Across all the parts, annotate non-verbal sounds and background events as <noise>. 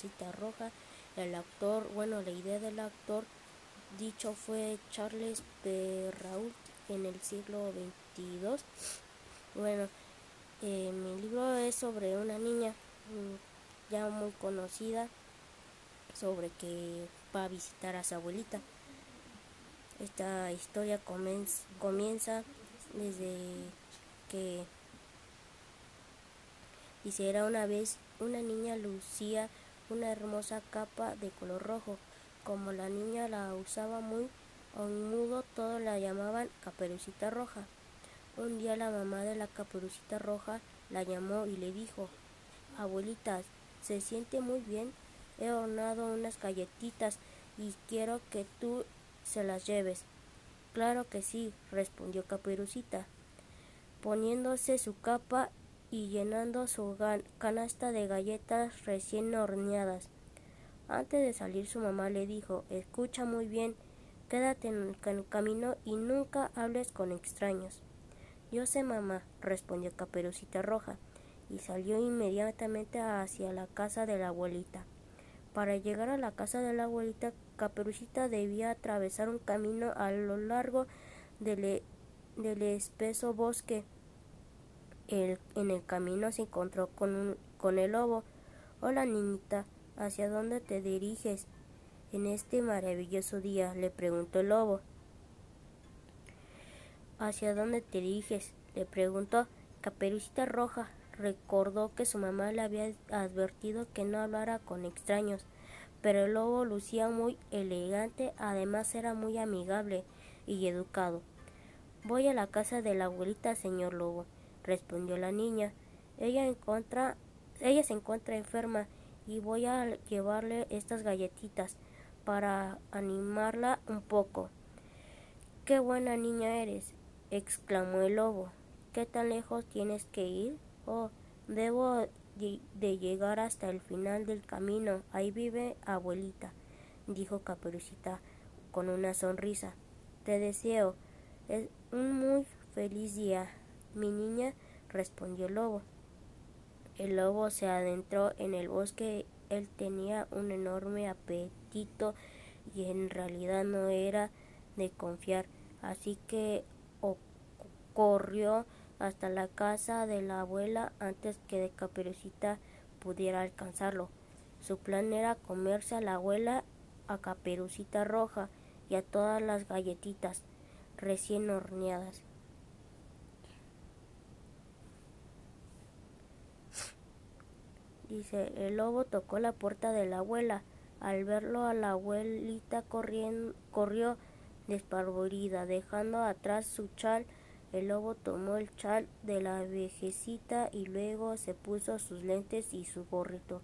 caperucita roja. El actor, bueno, la idea del actor dicho fue Charles Perrault en el siglo XXII. Bueno, eh, mi libro es sobre una niña mm, ya muy conocida, sobre que va a visitar a su abuelita. Esta historia comienza desde que dice era una vez una niña lucía una hermosa capa de color rojo. Como la niña la usaba muy a un mudo, todos la llamaban Caperucita Roja. Un día la mamá de la Caperucita Roja la llamó y le dijo, Abuelita, se siente muy bien, he hornado unas galletitas y quiero que tú se las lleves. Claro que sí, respondió Caperucita, poniéndose su capa y llenando su canasta de galletas recién horneadas. Antes de salir su mamá le dijo Escucha muy bien, quédate en el camino y nunca hables con extraños. Yo sé, mamá, respondió Caperucita Roja, y salió inmediatamente hacia la casa de la abuelita. Para llegar a la casa de la abuelita, Caperucita debía atravesar un camino a lo largo del, e, del espeso bosque. El, en el camino se encontró con, con el lobo. Hola, niñita, ¿hacia dónde te diriges? En este maravilloso día, le preguntó el lobo. ¿Hacia dónde te diriges? le preguntó. Caperucita Roja, recordó que su mamá le había advertido que no hablara con extraños, pero el lobo lucía muy elegante, además era muy amigable y educado. Voy a la casa de la abuelita, señor lobo, respondió la niña. Ella, encuentra, ella se encuentra enferma y voy a llevarle estas galletitas para animarla un poco. Qué buena niña eres, exclamó el lobo. ¿Qué tan lejos tienes que ir? Oh, debo de llegar hasta el final del camino. Ahí vive abuelita, dijo Caperucita con una sonrisa. Te deseo es un muy feliz día, mi niña, respondió el lobo. El lobo se adentró en el bosque. Él tenía un enorme apetito y en realidad no era de confiar, así que corrió hasta la casa de la abuela antes que de Caperucita pudiera alcanzarlo. Su plan era comerse a la abuela, a Caperucita Roja y a todas las galletitas recién horneadas. Dice, el lobo tocó la puerta de la abuela. Al verlo a la abuelita corrió desparvorida, dejando atrás su chal el lobo tomó el chal de la viejecita y luego se puso sus lentes y su gorrito.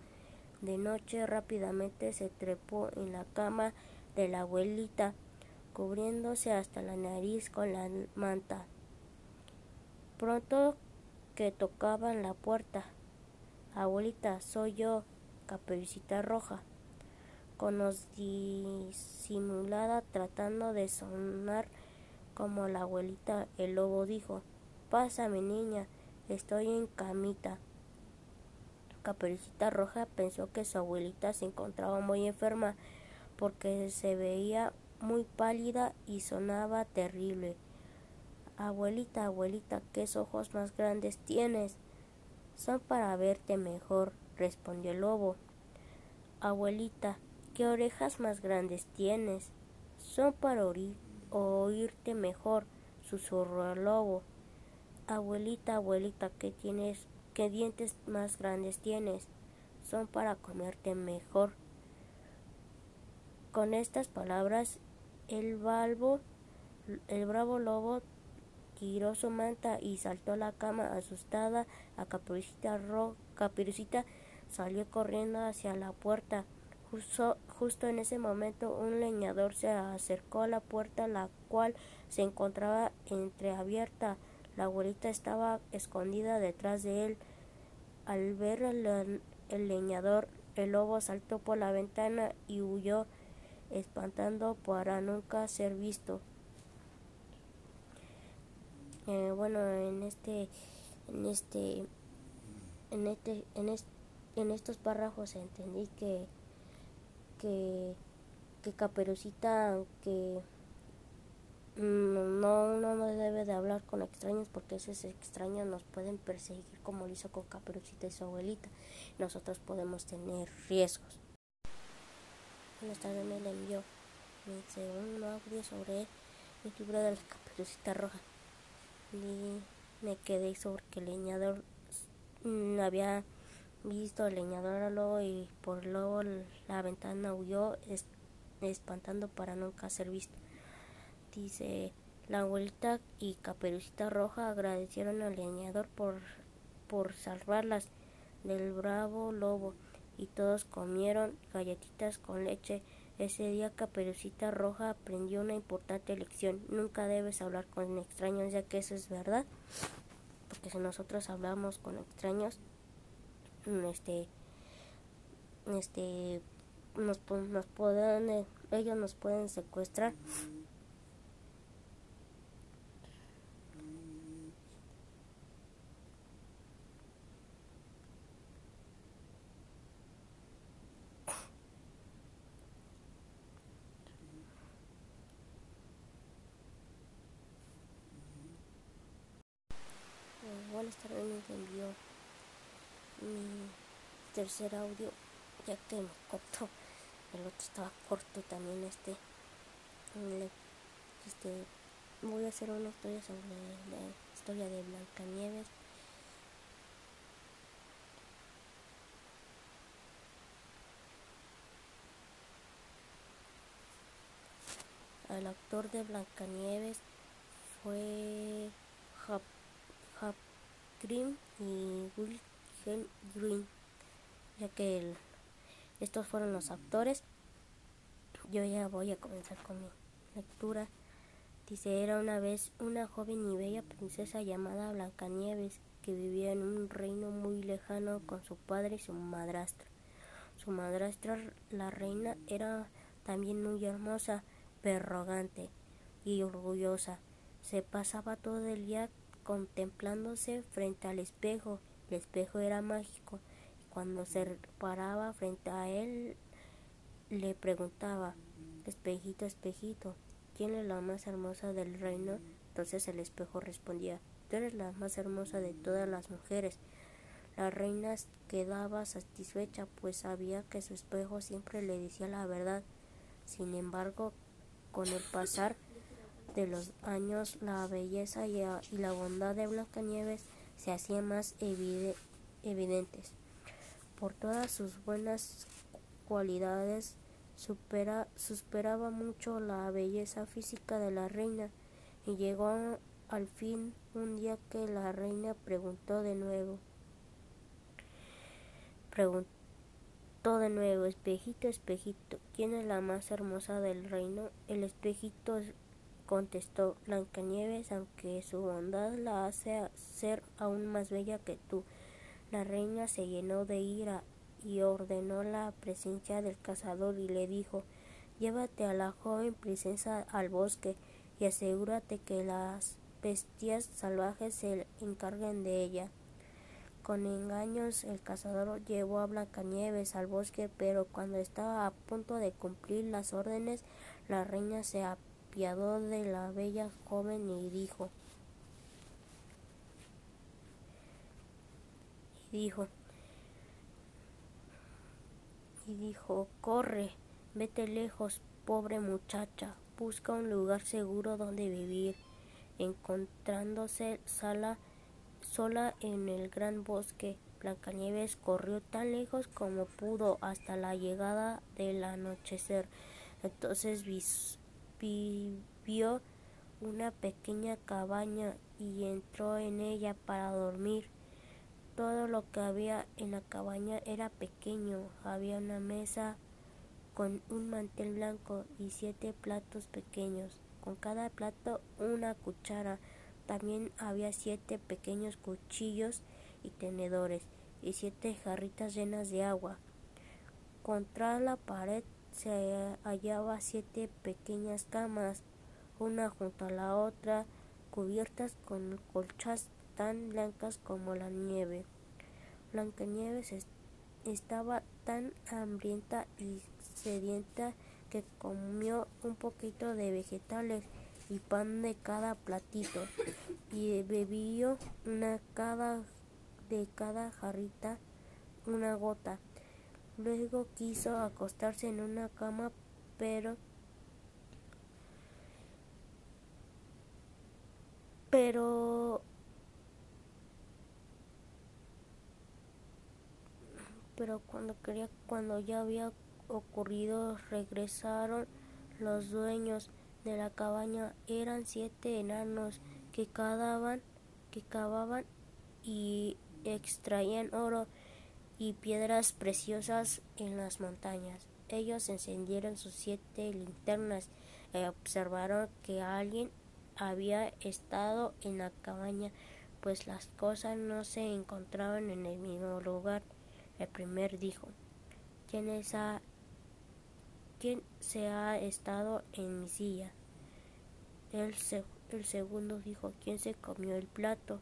De noche rápidamente se trepó en la cama de la abuelita, cubriéndose hasta la nariz con la manta. Pronto que tocaban la puerta. Abuelita, soy yo, Caperucita Roja, con los disimulada tratando de sonar como la abuelita, el lobo dijo, Pásame, niña, estoy en camita. Caperucita Roja pensó que su abuelita se encontraba muy enferma porque se veía muy pálida y sonaba terrible. Abuelita, abuelita, ¿qué ojos más grandes tienes? Son para verte mejor, respondió el lobo. Abuelita, ¿qué orejas más grandes tienes? Son para oír oírte mejor, susurró el lobo. Abuelita, abuelita, ¿qué tienes? ¿Qué dientes más grandes tienes? Son para comerte mejor. Con estas palabras, el balbo, el bravo lobo tiró su manta y saltó a la cama asustada. A Caperucita, salió corriendo hacia la puerta. Justo, en ese momento un leñador se acercó a la puerta, la cual se encontraba entreabierta. La abuelita estaba escondida detrás de él. Al ver el, leñador, el lobo saltó por la ventana y huyó, espantando para nunca ser visto. Eh, bueno, en este, en este, en este, en en estos párrafos entendí que, que, que Caperucita, que no, uno no debe de hablar con extraños porque esos extraños nos pueden perseguir como lo hizo con Caperucita y su abuelita. Nosotros podemos tener riesgos. Buenas tardes, me le envió un audio sobre el libro de la Caperucita Roja y me quedé sobre que el leñador mm, había visto al leñador al lobo y por luego la ventana huyó espantando para nunca ser visto. Dice la abuelita y Caperucita Roja agradecieron al leñador por, por salvarlas del bravo lobo y todos comieron galletitas con leche ese día Caperucita Roja aprendió una importante lección. Nunca debes hablar con extraños, ya que eso es verdad. Porque si nosotros hablamos con extraños, este, este, nos, nos pueden, ellos nos pueden secuestrar. Buenas tardes me envió mi tercer audio ya que me cortó. El otro estaba corto también este este voy a hacer una historia sobre la historia de Blancanieves. El actor de Blancanieves fue Hap Y Wilhelm Green, ya que estos fueron los actores. Yo ya voy a comenzar con mi lectura. Dice, era una vez una joven y bella princesa llamada Blancanieves, que vivía en un reino muy lejano con su padre y su madrastra. Su madrastra, la reina, era también muy hermosa, pero arrogante y orgullosa. Se pasaba todo el día contemplándose frente al espejo. El espejo era mágico. Cuando se paraba frente a él, le preguntaba, espejito, espejito, ¿quién es la más hermosa del reino? Entonces el espejo respondía, tú eres la más hermosa de todas las mujeres. La reina quedaba satisfecha, pues sabía que su espejo siempre le decía la verdad. Sin embargo, con el pasar de los años la belleza y, la bondad de Blancanieves se hacían más evidentes. Por todas sus buenas cualidades supera, superaba mucho la belleza física de la reina y llegó al fin un día que la reina preguntó de nuevo. Preguntó de nuevo, espejito, espejito, ¿quién es la más hermosa del reino? El espejito contestó Blancanieves, aunque su bondad la hace ser aún más bella que tú. La reina se llenó de ira y ordenó la presencia del cazador y le dijo Llévate a la joven princesa al bosque y asegúrate que las bestias salvajes se encarguen de ella. Con engaños el cazador llevó a Blancanieves al bosque, pero cuando estaba a punto de cumplir las órdenes, la reina se de la bella joven y dijo y dijo y dijo corre vete lejos pobre muchacha busca un lugar seguro donde vivir encontrándose sala sola en el gran bosque. Blancanieves corrió tan lejos como pudo hasta la llegada del anochecer. Entonces vivió una pequeña cabaña y entró en ella para dormir. Todo lo que había en la cabaña era pequeño. Había una mesa con un mantel blanco y siete platos pequeños, con cada plato una cuchara. También había siete pequeños cuchillos y tenedores y siete jarritas llenas de agua. Contra la pared se hallaba siete pequeñas camas, una junto a la otra, cubiertas con colchas tan blancas como la nieve. Blancanieves estaba tan hambrienta y sedienta que comió un poquito de vegetales y pan de cada platito y bebió una cada de cada jarrita una gota. Luego quiso acostarse en una cama, pero pero pero cuando quería cuando ya había ocurrido regresaron los dueños de la cabaña. Eran siete enanos que cavaban que cavaban y extraían oro y piedras preciosas en las montañas. Ellos encendieron sus siete linternas y observaron que alguien había estado en la cabaña, pues las cosas no se encontraban en el mismo lugar. El primer dijo, ¿quién, ¿quién se ha estado en mi silla? El, el segundo dijo, ¿quién se comió el plato?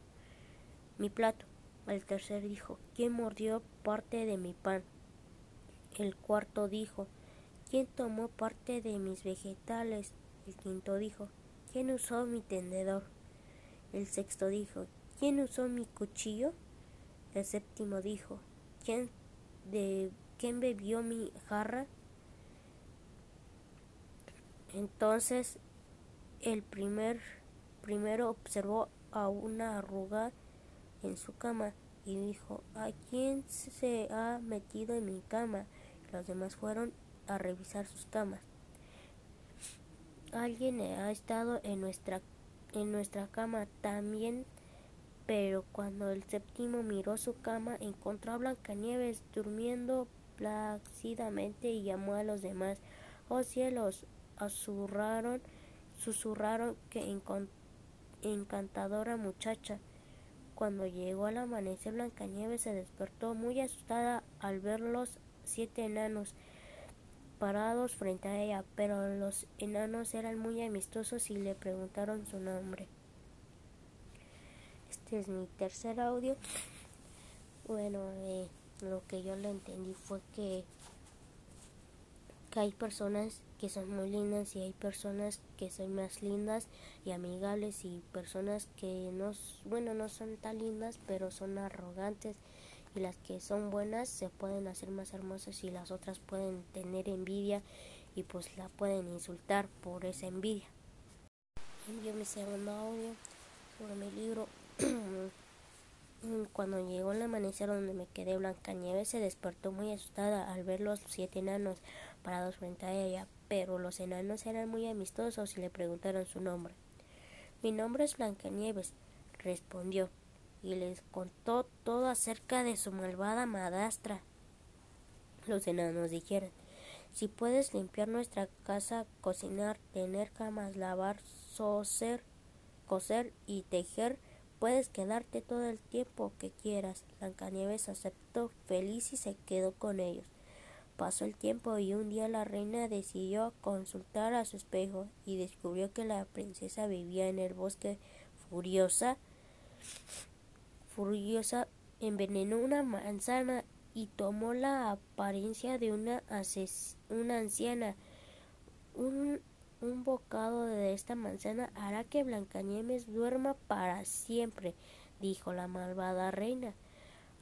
Mi plato. El tercer dijo, ¿quién mordió parte de mi pan? El cuarto dijo, ¿quién tomó parte de mis vegetales? El quinto dijo, ¿quién usó mi tendedor? El sexto dijo, ¿quién usó mi cuchillo? El séptimo dijo, ¿quién, de, ¿quién bebió mi jarra? Entonces el primer primero observó a una arruga en su cama y dijo ¿A quién se ha metido en mi cama? Los demás fueron a revisar sus camas. Alguien ha estado en nuestra en nuestra cama también, pero cuando el séptimo miró su cama encontró a Blancanieves durmiendo plácidamente y llamó a los demás. Oh cielos, susurraron, susurraron que encantadora muchacha. Cuando llegó al amanecer, Blancanieves se despertó muy asustada al ver los siete enanos parados frente a ella, pero los enanos eran muy amistosos y le preguntaron su nombre. Este es mi tercer audio. Bueno, eh, lo que yo le entendí fue que, que hay personas que son muy lindas y hay personas que son más lindas y amigables y personas que no, bueno, no son tan lindas pero son arrogantes y las que son buenas se pueden hacer más hermosas y las otras pueden tener envidia y pues la pueden insultar por esa envidia. Envío mi segundo audio sobre mi libro <clears throat> Cuando llegó el amanecer donde me quedé, Blancanieves se despertó muy asustada al ver los siete enanos parados frente a ella, pero los enanos eran muy amistosos y le preguntaron su nombre. Mi nombre es Blancanieves, respondió, y les contó todo acerca de su malvada madrastra. Los enanos dijeron, si puedes limpiar nuestra casa, cocinar, tener camas, lavar, soser, coser y tejer, Puedes quedarte todo el tiempo que quieras. Blancanieves aceptó feliz y se quedó con ellos. Pasó el tiempo y un día la reina decidió consultar a su espejo y descubrió que la princesa vivía en el bosque furiosa. Furiosa envenenó una manzana y tomó la apariencia de una, anciana. Un un bocado de esta manzana hará que Blancanieves duerma para siempre, dijo la malvada reina.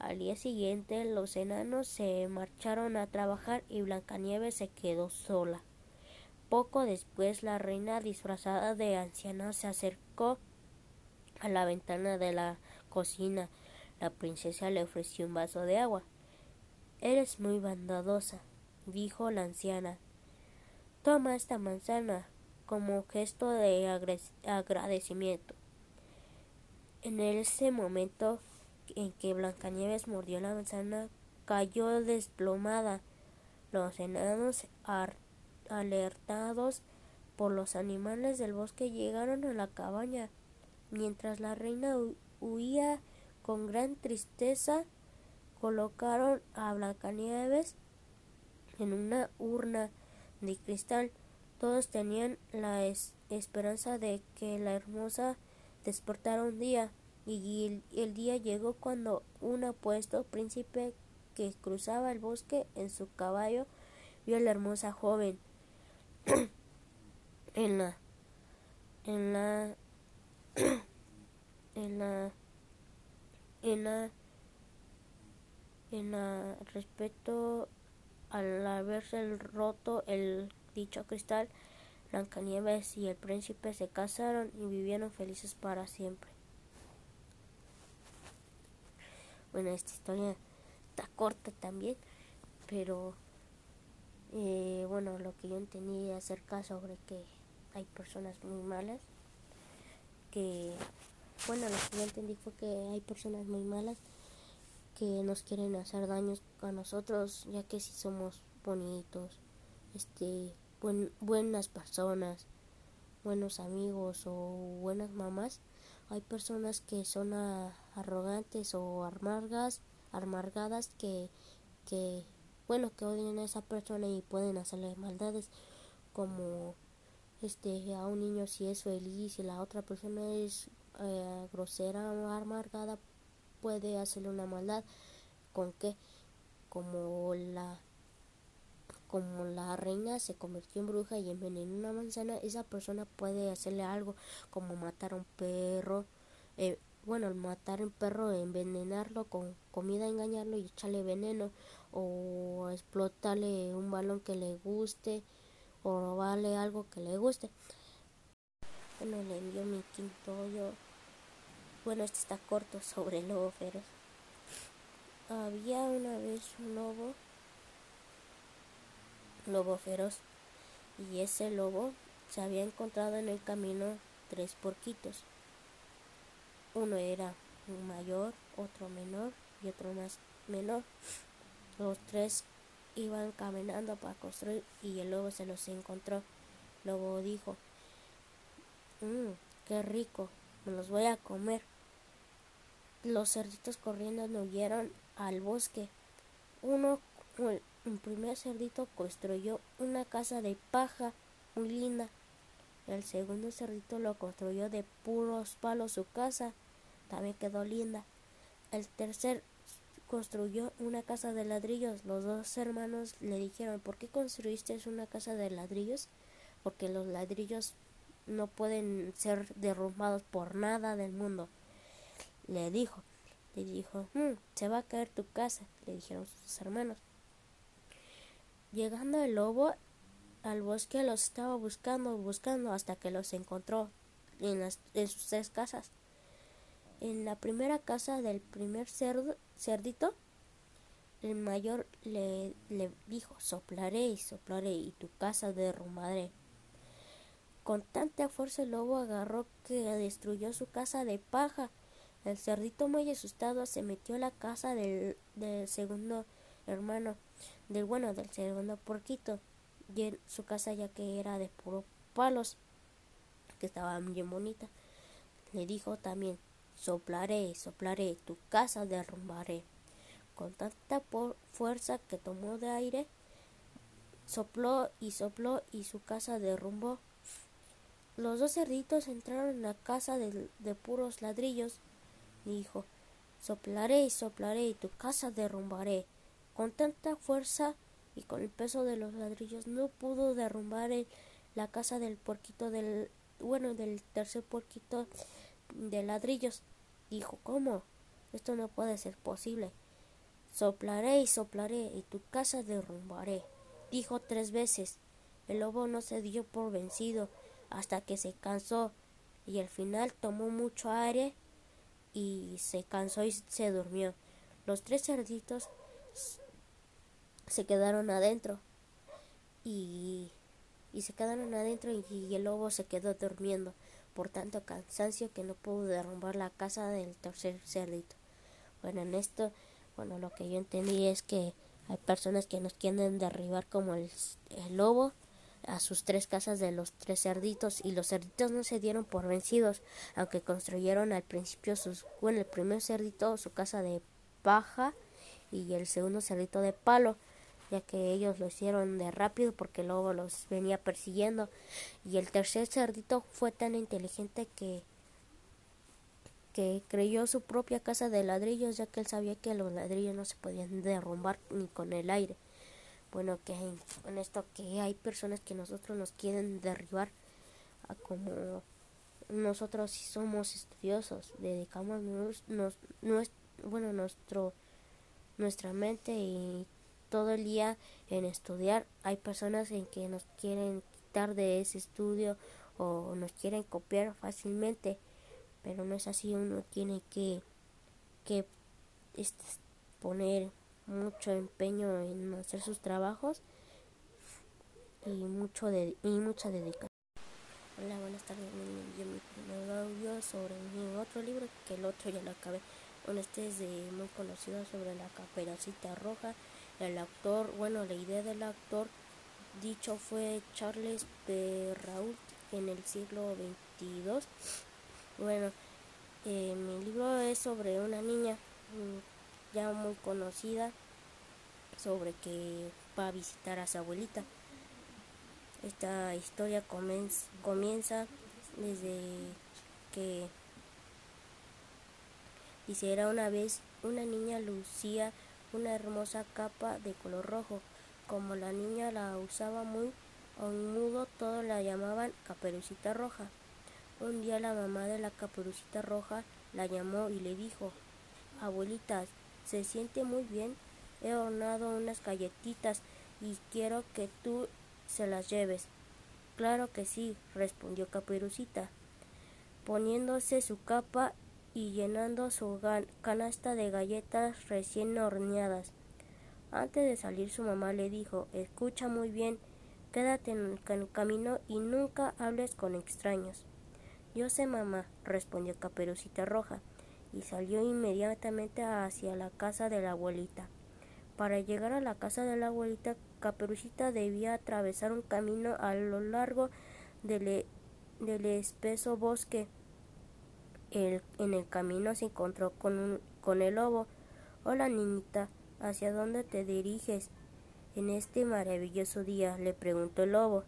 Al día siguiente los enanos se marcharon a trabajar y Blancanieves se quedó sola. Poco después la reina disfrazada de anciana se acercó a la ventana de la cocina. La princesa le ofreció un vaso de agua. Eres muy bondadosa, dijo la anciana. Toma esta manzana como gesto de agradecimiento. En ese momento en que Blancanieves mordió la manzana, cayó desplomada. Los enanos, alertados por los animales del bosque, llegaron a la cabaña. Mientras la reina huía con gran tristeza, colocaron a Blancanieves en una urna de cristal. Todos tenían la esperanza de que la hermosa despertaron un día, y el, día llegó cuando un apuesto príncipe que cruzaba el bosque en su caballo vio a la hermosa joven <coughs> en la en la <coughs> en la en la en la respecto al haberse roto el dicho cristal Blancanieves y el príncipe se casaron y vivieron felices para siempre. Bueno, esta historia está corta también, pero eh, bueno, lo que yo entendí acerca sobre que hay personas muy malas, que bueno, lo que yo entendí fue que hay personas muy malas que nos quieren hacer daños a nosotros, ya que si somos bonitos, este, buenas personas, buenos amigos o buenas mamás, hay personas que son arrogantes o amargas, amargadas que, que, bueno, que odian a esa persona y pueden hacerle maldades como este a un niño si es feliz y la otra persona es eh, grosera o amargada puede hacerle una maldad. Con que como la como la reina se convirtió en bruja y envenenó una manzana, esa persona puede hacerle algo como matar a un perro, eh, bueno, matar un perro, envenenarlo con comida, engañarlo y echarle veneno, o explotarle un balón que le guste, o robarle algo que le guste. Bueno, le envió mi quinto yo. Bueno, este está corto sobre el lobo feroz. Había una vez un lobo lobo feroz, y ese lobo se había encontrado en el camino tres porquitos. Uno era un mayor, otro menor y otro más menor. Los tres iban caminando para construir y el lobo se los encontró. Lobo dijo, mmm, qué rico, me los voy a comer. Los cerditos corriendo huyeron al bosque. Uno un primer cerdito construyó una casa de paja muy linda. El segundo cerdito lo construyó de puros palos su casa. También quedó linda. El tercer construyó una casa de ladrillos. Los dos hermanos le dijeron, ¿por qué construiste una casa de ladrillos? Porque los ladrillos no pueden ser derrumbados por nada del mundo. Le dijo, le dijo, mm, se va a caer tu casa, le dijeron sus hermanos. Llegando el lobo al bosque los estaba buscando, buscando hasta que los encontró en, sus tres casas. En la primera casa del primer cerdito, el mayor le, le dijo, soplaré y soplaré y tu casa derrumbaré. Con tanta fuerza el lobo agarró que destruyó su casa de paja. El cerdito muy asustado se metió a la casa del, del segundo hermano del bueno del segundo porquito y en su casa ya que era de puro palos que estaba bien bonita le dijo también soplaré soplaré tu casa derrumbaré. Con tanta fuerza que tomó de aire sopló y sopló y su casa derrumbó. Los dos cerditos entraron en la casa de, de puros ladrillos. Dijo soplaré soplaré y tu casa derrumbaré. Con tanta fuerza y con el peso de los ladrillos no pudo derrumbar la casa del porquito del bueno del tercer porquito de ladrillos. Dijo ¿Cómo? Esto no puede ser posible. Soplaré y soplaré y tu casa derrumbaré. Dijo tres veces. El lobo no se dio por vencido hasta que se cansó y al final tomó mucho aire y se cansó y se durmió. Los tres cerditos se quedaron adentro y, y se quedaron adentro y, el lobo se quedó durmiendo por tanto cansancio que no pudo derrumbar la casa del tercer cerdito. Bueno, en esto, bueno, lo que yo entendí es que hay personas que nos quieren derribar como el, el lobo a sus tres casas de los tres cerditos y los cerditos no se dieron por vencidos, aunque construyeron al principio sus, bueno, el primer cerdito su casa de paja y el segundo cerdito de palo ya que ellos lo hicieron de rápido porque el lobo los venía persiguiendo y el tercer cerdito fue tan inteligente que que creyó su propia casa de ladrillos, ya que él sabía que los ladrillos no se podían derrumbar ni con el aire. Bueno, que en esto que hay personas que nosotros nos quieren derribar, a como nosotros si somos estudiosos, dedicamos nos, bueno, nuestro, nuestra mente y todo el día en estudiar. Hay personas en que nos quieren quitar de ese estudio o nos quieren copiar fácilmente, pero no es así. Uno tiene que, que este, poner mucho empeño en hacer sus trabajos y mucho de, y mucha dedicación. Hola, buenas tardes. Yo mi primer audio sobre mi otro libro, que el otro ya lo acabé. Bueno, este es de muy conocido sobre la caperucita roja. El actor, bueno, la idea del actor dicho fue Charles Perrault en el siglo XXII. Bueno, eh, mi libro es sobre una niña mm, ya muy conocida, sobre que va a visitar a su abuelita. Esta historia comienza desde que dice era una vez una niña lucía una hermosa capa de color rojo. Como la niña la usaba muy a un mudo, todos la llamaban Caperucita Roja. Un día la mamá de la Caperucita Roja la llamó y le dijo Abuelita, se siente muy bien. He hornado unas galletitas y quiero que tú se las lleves. Claro que sí, respondió Caperucita, poniéndose su capa y llenando su canasta de galletas recién horneadas. Antes de salir su mamá le dijo Escucha muy bien, quédate en el camino y nunca hables con extraños. Yo sé, mamá, respondió Caperucita Roja, y salió inmediatamente hacia la casa de la abuelita. Para llegar a la casa de la abuelita, Caperucita debía atravesar un camino a lo largo del, e, del espeso bosque. El, en el camino se encontró con, un, con el lobo. Hola, niñita, ¿hacia dónde te diriges? En este maravilloso día, le preguntó el lobo.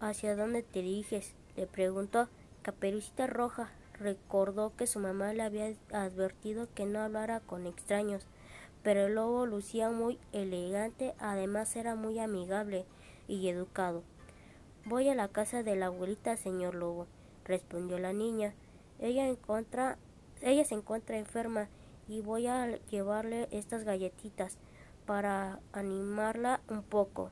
¿Hacia dónde te diriges? le preguntó. Caperucita Roja recordó que su mamá le había advertido que no hablara con extraños pero el lobo lucía muy elegante, además era muy amigable y educado. Voy a la casa de la abuelita, señor lobo, respondió la niña. Ella, encuentra, ella se encuentra enferma y voy a llevarle estas galletitas para animarla un poco.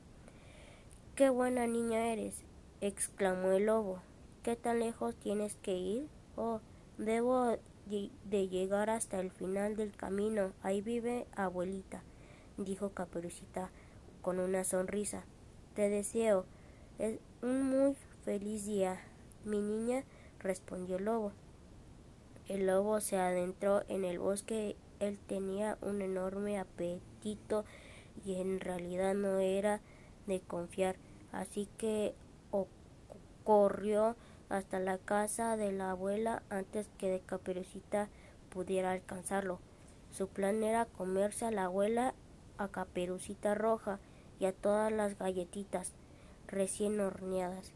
Qué buena niña eres, exclamó el lobo. ¿Qué tan lejos tienes que ir? Oh, debo de llegar hasta el final del camino. Ahí vive abuelita, dijo Caperucita con una sonrisa. Te deseo es un muy feliz día, mi niña, respondió el lobo. El lobo se adentró en el bosque. Él tenía un enorme apetito y en realidad no era de confiar, así que corrió hasta la casa de la abuela antes que de Caperucita pudiera alcanzarlo. Su plan era comerse a la abuela, a Caperucita Roja y a todas las galletitas recién horneadas.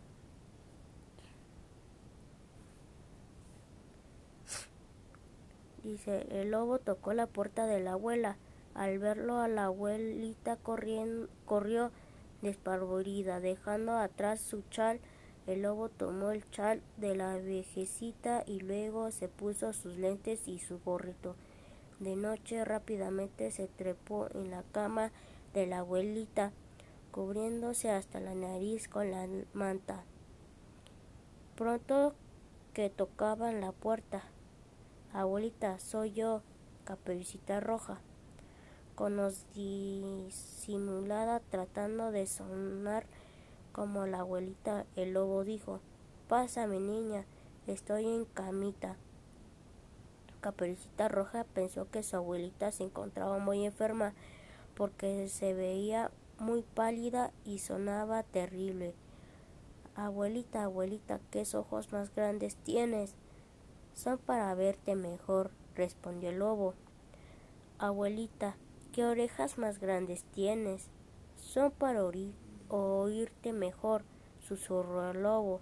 Dice, el lobo tocó la puerta de la abuela. Al verlo a la abuelita corrió desparvorida, dejando atrás su chal el lobo tomó el chal de la viejecita y luego se puso sus lentes y su gorrito. De noche rápidamente se trepó en la cama de la abuelita, cubriéndose hasta la nariz con la manta. Pronto que tocaban la puerta. Abuelita, soy yo, Caperucita Roja, con los disimulada tratando de sonar como la abuelita, el lobo dijo, Pásame, niña, estoy en camita. Caperucita Roja pensó que su abuelita se encontraba muy enferma porque se veía muy pálida y sonaba terrible. Abuelita, abuelita, ¿qué ojos más grandes tienes? Son para verte mejor, respondió el lobo. Abuelita, ¿qué orejas más grandes tienes? Son para oír oírte mejor, susurró el lobo.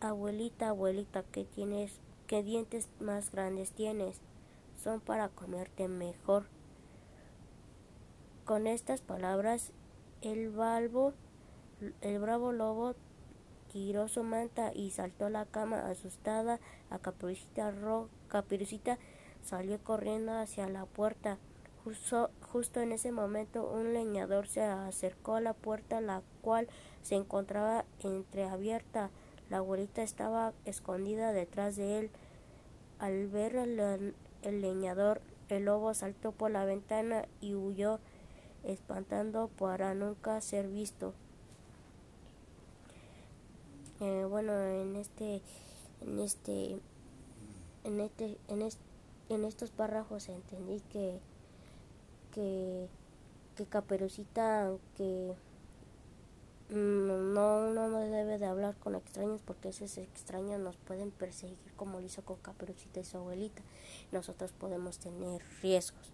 Abuelita, abuelita, ¿qué tienes ¿Qué dientes más grandes tienes? Son para comerte mejor. Con estas palabras, el, balbo, el bravo lobo tiró su manta y saltó a la cama asustada. A Caperucita, salió corriendo hacia la puerta. Justo, justo, en ese momento un leñador se acercó a la puerta, la cual se encontraba entreabierta. La abuelita estaba escondida detrás de él. Al ver el, el leñador, el lobo saltó por la ventana y huyó, espantando para nunca ser visto. Eh, bueno, en este, en este, en este, en, en estos párrafos entendí que, que, que Caperucita, que no, uno no debe de hablar con extraños porque esos extraños nos pueden perseguir como lo hizo con Caperucita y su abuelita. Nosotros podemos tener riesgos.